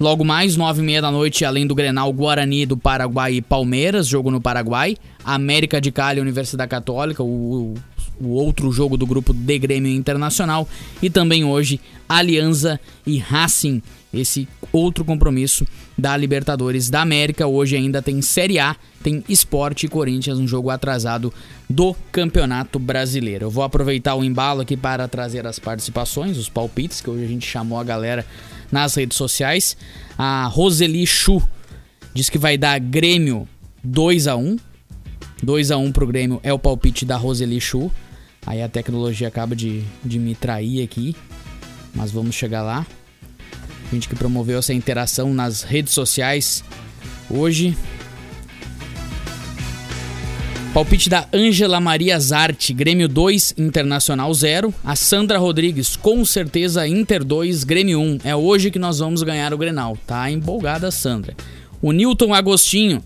Logo mais, 9 e meia da noite, além do Grenal Guarani do Paraguai e Palmeiras, jogo no Paraguai. América de Cali Universidade Católica, o, o outro jogo do grupo de Grêmio Internacional. E também hoje, Alianza e Racing, esse outro compromisso da Libertadores da América. Hoje ainda tem Série A, tem Esporte e Corinthians, um jogo atrasado do Campeonato Brasileiro. Eu vou aproveitar o embalo aqui para trazer as participações, os palpites, que hoje a gente chamou a galera nas redes sociais. A Roseli Chu diz que vai dar Grêmio 2 a 1 2 a 1 pro Grêmio é o palpite da Roseli Chu. Aí a tecnologia acaba de, de me trair aqui. Mas vamos chegar lá. Gente que promoveu essa interação nas redes sociais hoje. Palpite da Ângela Maria Zarte, Grêmio 2, Internacional 0. A Sandra Rodrigues, com certeza Inter 2, Grêmio 1. É hoje que nós vamos ganhar o Grenal. Tá empolgada a Sandra. O Newton Agostinho,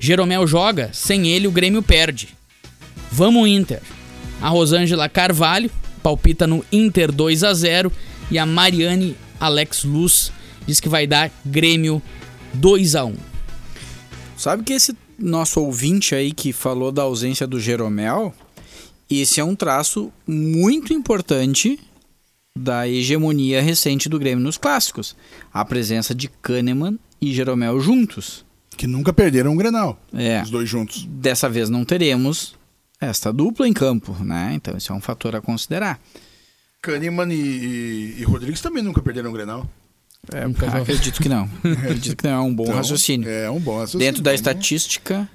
Jeromel joga, sem ele o Grêmio perde. Vamos Inter. A Rosângela Carvalho palpita no Inter 2 a 0 e a Mariane Alex Luz diz que vai dar Grêmio 2 a 1. Sabe que esse nosso ouvinte aí que falou da ausência do Jeromel, esse é um traço muito importante da hegemonia recente do Grêmio nos clássicos. A presença de Kahneman e Jeromel juntos. Que nunca perderam um Grenal. É. Os dois juntos. Dessa vez não teremos esta dupla em campo, né? Então esse é um fator a considerar. Kahneman e, e, e Rodrigues também nunca perderam um Grenal. É, jogou. acredito que não. acredito que não é um bom Então, raciocínio. É um bom raciocínio. Dentro da Vamos- estatística.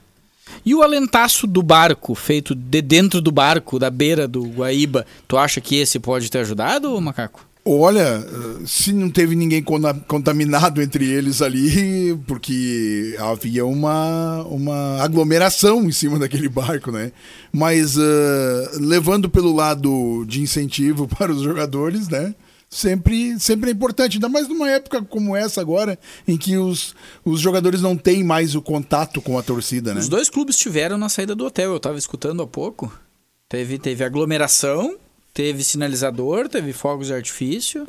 E o alentaço do barco, feito de dentro do barco, da beira do Guaíba, tu acha que esse pode ter ajudado, macaco? Olha, se não teve ninguém contaminado entre eles ali, porque havia uma, uma aglomeração em cima daquele barco, né? Mas eh, levando pelo lado de incentivo para os jogadores, né? Sempre, sempre é importante, ainda mais numa época como essa agora, em que os, os jogadores não têm mais o contato com a torcida, né? Os dois clubes tiveram na saída do hotel, eu tava escutando há pouco. Teve, teve aglomeração, teve sinalizador, teve fogos de artifício.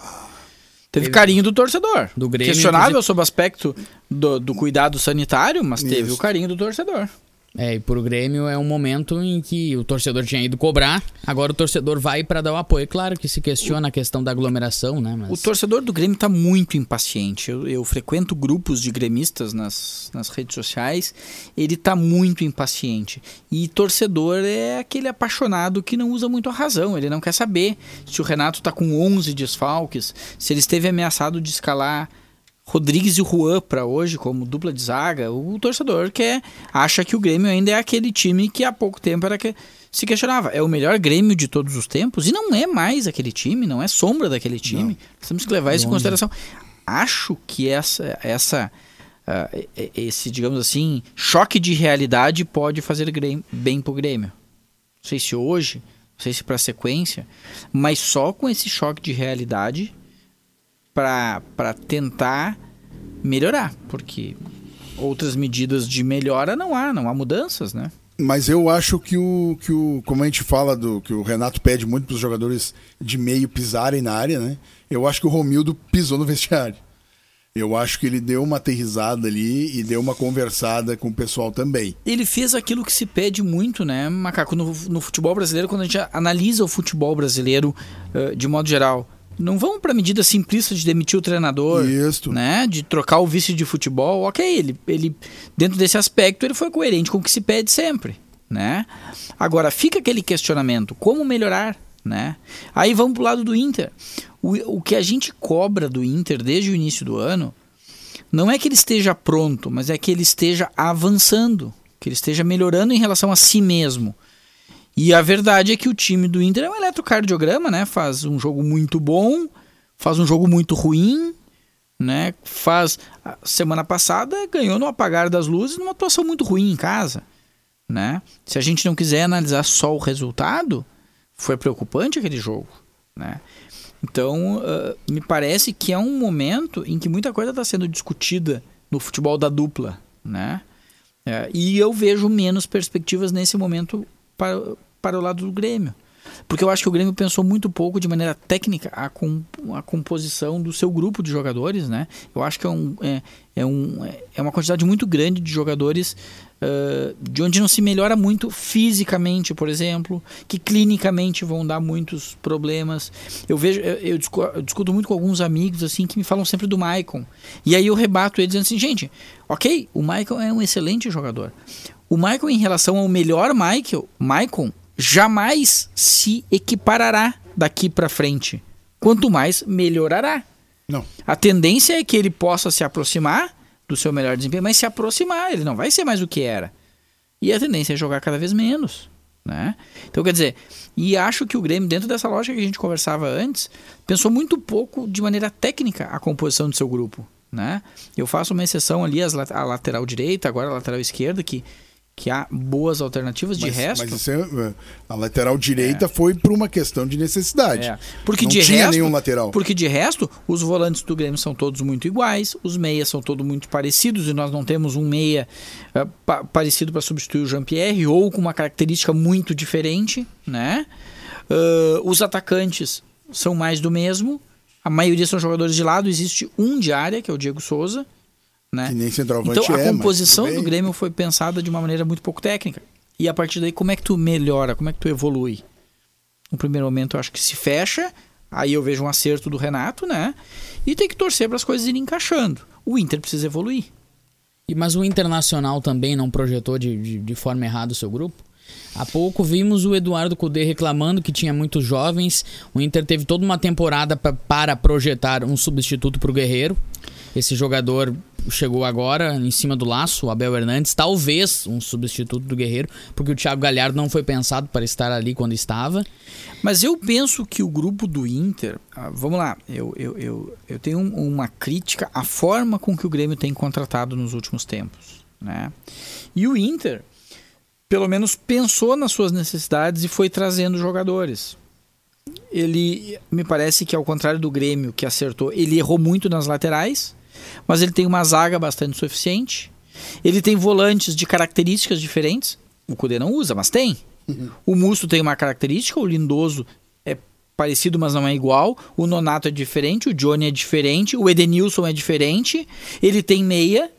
Teve, Teve- carinho do torcedor. Do Grêmio, Questionável inclusive- sob o aspecto do, do cuidado sanitário, mas teve Isso. o carinho do torcedor. É, e pro Grêmio é um momento em que o torcedor tinha ido cobrar, agora o torcedor vai para dar o apoio. Claro que se questiona a questão da aglomeração, né? Mas O torcedor do Grêmio está muito impaciente. Eu, eu frequento grupos de gremistas nas, nas redes sociais. Ele está muito impaciente. E torcedor é aquele apaixonado que não usa muito a razão. Ele não quer saber se o Renato está com 11 desfalques, se ele esteve ameaçado de escalar Rodrigues e Juan para hoje como dupla de zaga. O torcedor quer, acha que o Grêmio ainda é aquele time que há pouco tempo era que se questionava. É o melhor Grêmio de todos os tempos? E não é mais aquele time, não é sombra daquele time. Nós temos que levar isso em consideração. Acho que essa, essa e- esse, digamos assim, choque de realidade pode fazer bem pro Grêmio. Não sei se hoje, não sei se para sequência, mas só com esse choque de realidade para tentar melhorar, porque outras medidas de melhora não há, não há mudanças, né? Mas eu acho que o, que o. Como a gente fala do que o Renato pede muito para os jogadores de meio pisarem na área, né? Eu acho que o Romildo pisou no vestiário. Eu acho que ele deu uma aterrizada ali e deu uma conversada com o pessoal também. Ele fez aquilo que se pede muito, né, Macaco, no, no futebol brasileiro, quando a gente analisa o futebol brasileiro eh, de modo geral. Não vamos para medida simplista de demitir o treinador, Isso. né, de trocar o vice de futebol. Ok, ele, ele dentro desse aspecto ele foi coerente com o que se pede sempre, né? Agora fica aquele questionamento: como melhorar? né? Aí vamos pro lado do Inter. O, o que a gente cobra do Inter desde o início do ano não é que ele esteja pronto, mas é que ele esteja avançando, que ele esteja melhorando em relação a si mesmo. E a verdade é que o time do Inter é um eletrocardiograma, né? Faz um jogo muito bom, faz um jogo muito ruim, né? Faz semana passada ganhou no apagar das luzes numa atuação muito ruim em casa, né? Se a gente não quiser analisar só o resultado, foi preocupante aquele jogo, né? Então, uh, me parece que é um momento em que muita coisa está sendo discutida no futebol da dupla, né? É, e eu vejo menos perspectivas nesse momento para, para o lado do Grêmio. Porque eu acho que o Grêmio pensou muito pouco de maneira técnica a, com, a composição do seu grupo de jogadores, né? Eu acho que é, um, é, é, um, é uma quantidade muito grande de jogadores uh, de onde não se melhora muito fisicamente, por exemplo, que clinicamente vão dar muitos problemas. Eu vejo, eu, eu, discuto, eu discuto muito com alguns amigos assim que me falam sempre do Maicon. E aí eu rebato eles dizendo assim, gente, ok, o Maicon é um excelente jogador. O Michael, em relação ao melhor Michael, Michael jamais se equiparará daqui para frente. Quanto mais, melhorará. Não. A tendência é que ele possa se aproximar do seu melhor desempenho, mas se aproximar, ele não vai ser mais o que era. E a tendência é jogar cada vez menos. Né? Então, quer dizer, e acho que o Grêmio, dentro dessa lógica que a gente conversava antes, pensou muito pouco de maneira técnica a composição do seu grupo. Né? Eu faço uma exceção ali, a lateral direita, agora a lateral esquerda, que que há boas alternativas de mas, resto. Mas isso é, a lateral direita é. foi por uma questão de necessidade. É. Porque Não de tinha resto, nenhum lateral. Porque de resto, os volantes do Grêmio são todos muito iguais, os meias são todos muito parecidos e nós não temos um meia uh, pa parecido para substituir o Jean-Pierre ou com uma característica muito diferente, né? Uh, os atacantes são mais do mesmo. A maioria são jogadores de lado, existe um de área, que é o Diego Souza. Né? Que nem centroavante então a é, composição do Grêmio foi pensada de uma maneira muito pouco técnica. E a partir daí, como é que tu melhora? Como é que tu evolui? No primeiro momento, eu acho que se fecha. Aí eu vejo um acerto do Renato, né? E tem que torcer para as coisas irem encaixando. O Inter precisa evoluir. E, mas o Internacional também não projetou de, de, de forma errada o seu grupo? Há pouco vimos o Eduardo Cudê reclamando que tinha muitos jovens. O Inter teve toda uma temporada pra, para projetar um substituto para o Guerreiro. Esse jogador chegou agora em cima do laço, o Abel Hernandes, talvez um substituto do Guerreiro, porque o Thiago Galhardo não foi pensado para estar ali quando estava. Mas eu penso que o grupo do Inter, ah, vamos lá, eu, eu, eu, eu tenho uma crítica à forma com que o Grêmio tem contratado nos últimos tempos. Né? E o Inter, pelo menos, pensou nas suas necessidades e foi trazendo jogadores. Ele me parece que, ao contrário do Grêmio, que acertou, ele errou muito nas laterais mas ele tem uma zaga bastante suficiente. Ele tem volantes de características diferentes. O Cudê não usa, mas tem. Uhum. O Musto tem uma característica, o Lindoso é parecido, mas não é igual. O Nonato é diferente, o Johnny é diferente, o Edenilson é diferente. Ele tem meia,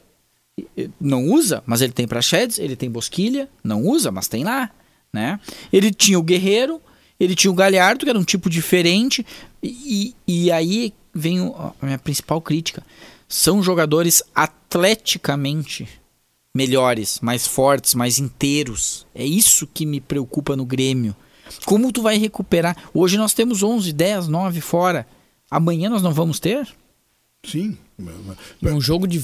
não usa, mas ele tem prachedes, ele tem bosquilha, não usa, mas tem lá. Né? Ele tinha o Guerreiro, ele tinha o Galhardo, que era um tipo diferente. E, e aí vem a minha principal crítica são jogadores atleticamente melhores, mais fortes, mais inteiros. É isso que me preocupa no Grêmio. Como tu vai recuperar? Hoje nós temos 11, 10, 9 fora. Amanhã nós não vamos ter? Sim. Um jogo de.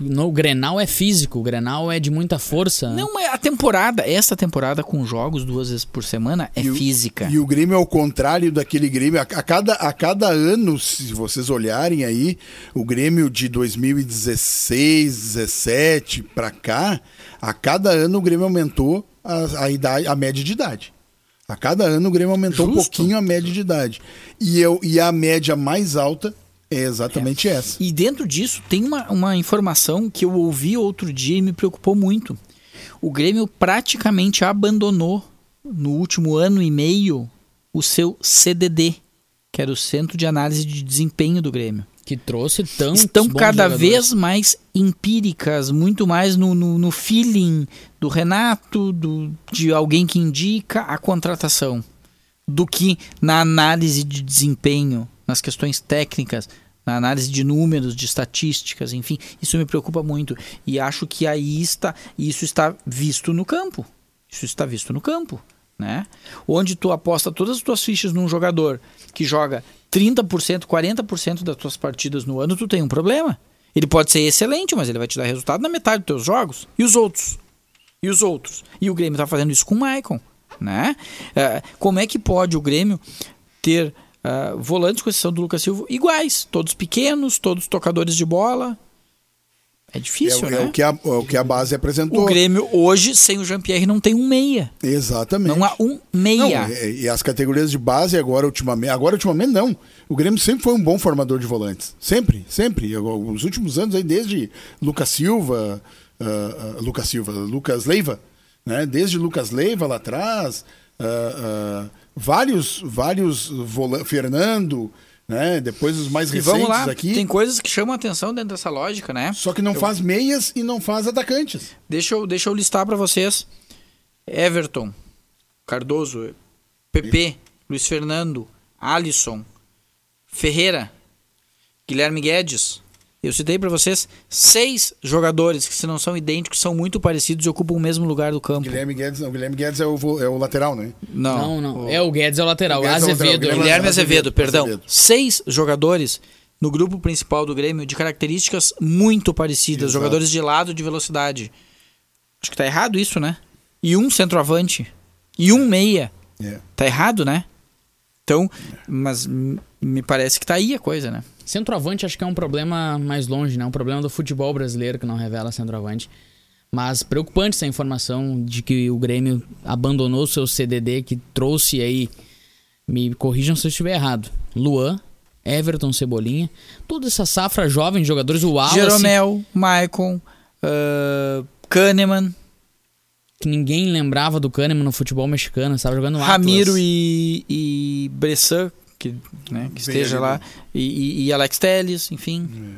No, o Grenal é físico, o Grenal é de muita força. Não, mas a temporada, essa temporada com jogos duas vezes por semana é e física. O, e o Grêmio é o contrário daquele Grêmio. A, a, cada, a cada ano, se vocês olharem aí, o Grêmio de 2016, 17 para cá, a cada ano o Grêmio aumentou a, a, idade, a média de idade. A cada ano o Grêmio aumentou Justo. um pouquinho a média de idade. E, eu, e a média mais alta é exatamente é. essa. E dentro disso tem uma, uma informação que eu ouvi outro dia e me preocupou muito. O Grêmio praticamente abandonou no último ano e meio o seu CDD, que era o Centro de Análise de Desempenho do Grêmio. Que trouxe tão. Estão cada jogadores. vez mais empíricas, muito mais no, no, no feeling do Renato, do, de alguém que indica a contratação, do que na análise de desempenho, nas questões técnicas na análise de números, de estatísticas, enfim, isso me preocupa muito e acho que aí está, isso está visto no campo. Isso está visto no campo. né? Onde tu aposta todas as tuas fichas num jogador que joga 30%, 40% das tuas partidas no ano, tu tem um problema. Ele pode ser excelente, mas ele vai te dar resultado na metade dos teus jogos. E os outros? E os outros? E o Grêmio tá fazendo isso com o Maicon, né? É, como é que pode o Grêmio ter uh, volantes, com exceção do Lucas Silva, iguais? Todos pequenos, todos tocadores de bola. É É, difícil, o- né? é o que a, é o que a base apresentou. O Grêmio hoje, sem o Jean-Pierre, não tem um meia. Exatamente. Não há um Não, meia. e, e as categorias de base agora ultimamente, agora ultimamente não. O Grêmio sempre foi um bom formador de volantes, sempre, sempre. Os últimos anos aí desde Lucas Silva, ah, ah, Lucas Silva, Lucas Leiva, né? Desde Lucas Leiva lá atrás, ah, vários, vários volantes, Fernando, né? Depois os mais E recentes vamos lá, aqui. tem coisas que chamam a atenção dentro dessa lógica, né? Só que não faz meias e não faz atacantes. Deixa eu, deixa eu listar para vocês. Everton, Cardoso, PP, Luiz Fernando, Alisson, Ferreira, Guilherme Guedes. Eu citei para vocês seis jogadores que, se não são idênticos, são muito parecidos e ocupam o mesmo lugar do campo. Guilherme Guedes, não, Guilherme Guedes é o, é o lateral, né? Não, não. É o Guedes, é o lateral. O Guedes é o lateral, Azevedo. Guilherme- Guilherme Azevedo, Azevedo, perdão. Azevedo. Seis jogadores no grupo principal do Grêmio de características muito parecidas, Exato. jogadores de lado de velocidade. Acho que tá errado isso, né? E um centroavante. E um meia. É. Tá errado, né? Então, mas me parece que tá aí a coisa, né? Centroavante acho que é um problema mais longe, né? Um problema do futebol brasileiro que não revela centroavante. Mas preocupante essa informação de que o Grêmio abandonou seu CDD que trouxe aí, me corrijam se eu estiver errado, Luan, Everton Cebolinha, toda essa safra jovem de jogadores, o Wallace, Jeromel, Maicon, ah, Kahneman, que ninguém lembrava do Kahneman no futebol mexicano, estava jogando no Ramiro e, e Bressan, que, né, que esteja lá, e, e- Alex Telles, enfim.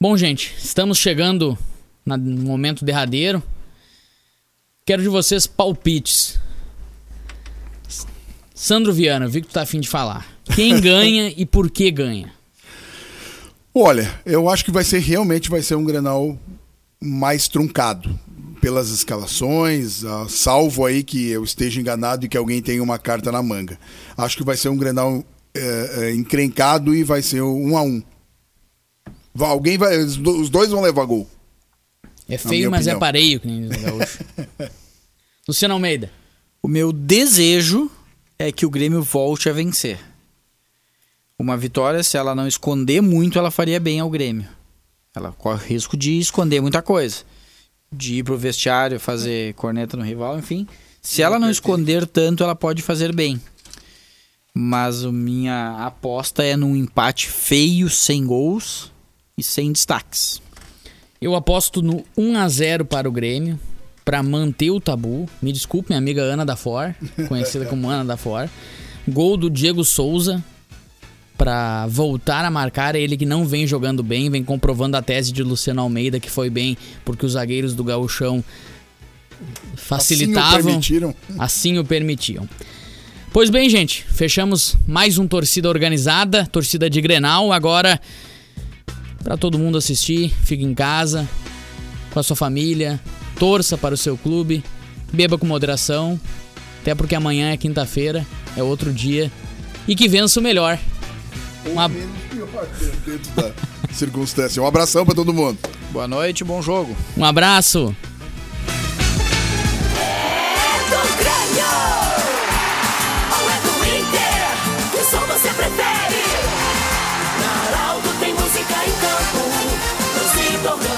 Bom, gente, estamos chegando na- no momento derradeiro. Quero de vocês palpites. Sandro Viana, eu vi que tu tá afim de falar. Quem ganha e por que ganha? Olha, eu acho que vai ser realmente vai ser um Grenal mais truncado pelas escalações, ah, salvo aí que eu esteja enganado e que alguém tenha uma carta na manga. Acho que vai ser um Grenal é, é, encrencado e vai ser um a um. Alguém vai, os do- os dois vão levar gol. É feio, mas é opinião. pareio, que nem gaúcho. Luciano Almeida. O meu desejo é que o Grêmio volte a vencer. Uma vitória, se ela não esconder muito, ela faria bem ao Grêmio. Ela corre o risco de esconder muita coisa. De ir pro vestiário, fazer corneta no rival, enfim. Se ela não esconder tanto, ela pode fazer bem. Mas a minha aposta é num empate feio, sem gols e sem destaques. Eu aposto no 1 a 0 para o Grêmio, para manter o tabu. Me desculpe, minha amiga Ana da For, conhecida como Ana da For. Gol do Diego Souza para voltar a marcar ele que não vem jogando bem, vem comprovando a tese de Luciano Almeida que foi bem porque os zagueiros do Gauchão Assim o facilitavam, permitiram. assim o permitiam. Pois bem, gente, fechamos mais um torcida organizada, torcida de Grenal. Agora para todo mundo assistir, fique em casa com a sua família, torça para o seu clube, beba com moderação, até porque amanhã é quinta-feira, é outro dia e que vença o melhor. Uma- Menos pior dentro da circunstância. Um abração pra todo mundo. Boa noite, bom jogo. Um abraço. É do Grêmio ou é do Inter? Que som você prefere? Na tem música em campo, organizada.